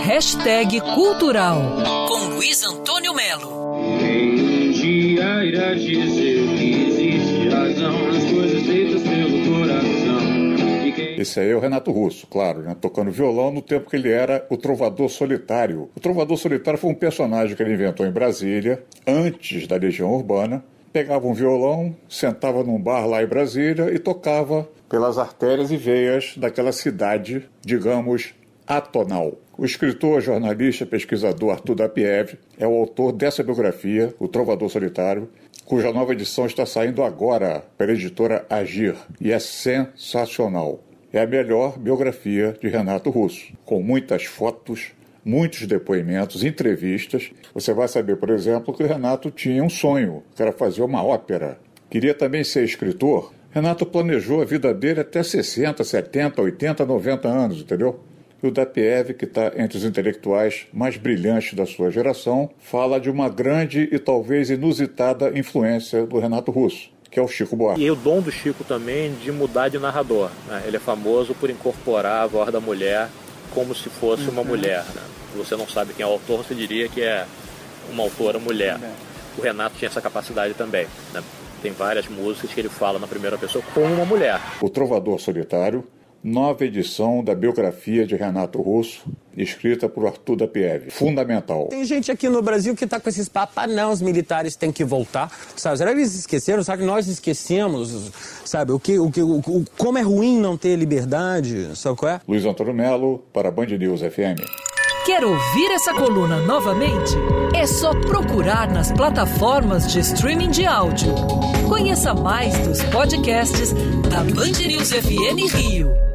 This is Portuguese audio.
Hashtag Cultural com Luiz Antônio Melo. Um dia irá dizer que existe razão nas coisas feitas pelo coração. Quem... Esse aí é o Renato Russo, claro, né? tocando violão no tempo que ele era o Trovador Solitário. O Trovador Solitário foi um personagem que ele inventou em Brasília, antes da Legião Urbana. Pegava um violão, sentava num bar lá em Brasília e tocava pelas artérias e veias daquela cidade, digamos, atonal. O escritor, jornalista, pesquisador Arthur Dapiev é o autor dessa biografia, O Trovador Solitário, cuja nova edição está saindo agora pela editora Agir e é sensacional. É a melhor biografia de Renato Russo, com muitas fotos, muitos depoimentos, entrevistas. Você vai saber, por exemplo, que o Renato tinha um sonho, que era fazer uma ópera. Queria também ser escritor. Renato planejou a vida dele até 60, 70, 80, 90 anos, entendeu? E o Dapiev, que está entre os intelectuais mais brilhantes da sua geração, fala de uma grande e talvez inusitada influência do Renato Russo, que é o Chico Buarque. E o dom do Chico também de mudar de narrador. Né? Ele é famoso por incorporar a voz da mulher como se fosse uma mulher. Né? Você não sabe quem é o autor, você diria que é uma autora mulher. O Renato tinha essa capacidade também. Né? Tem várias músicas que ele fala na primeira pessoa como uma mulher. O Trovador Solitário, nova edição da biografia de Renato Russo, escrita por Arthur Dapiev. Fundamental. Tem gente aqui no Brasil que tá com esses papos, ah, não, os militares têm que voltar. Sabe, será que eles esqueceram? Sabe que nós esquecemos, sabe, o que, o que, o, o, como é ruim não ter liberdade, sabe qual é? Luiz Antônio Melo, para Band News FM. Quer ouvir essa coluna novamente? É só procurar nas plataformas de streaming de áudio. Conheça mais dos podcasts da Band News FM Rio.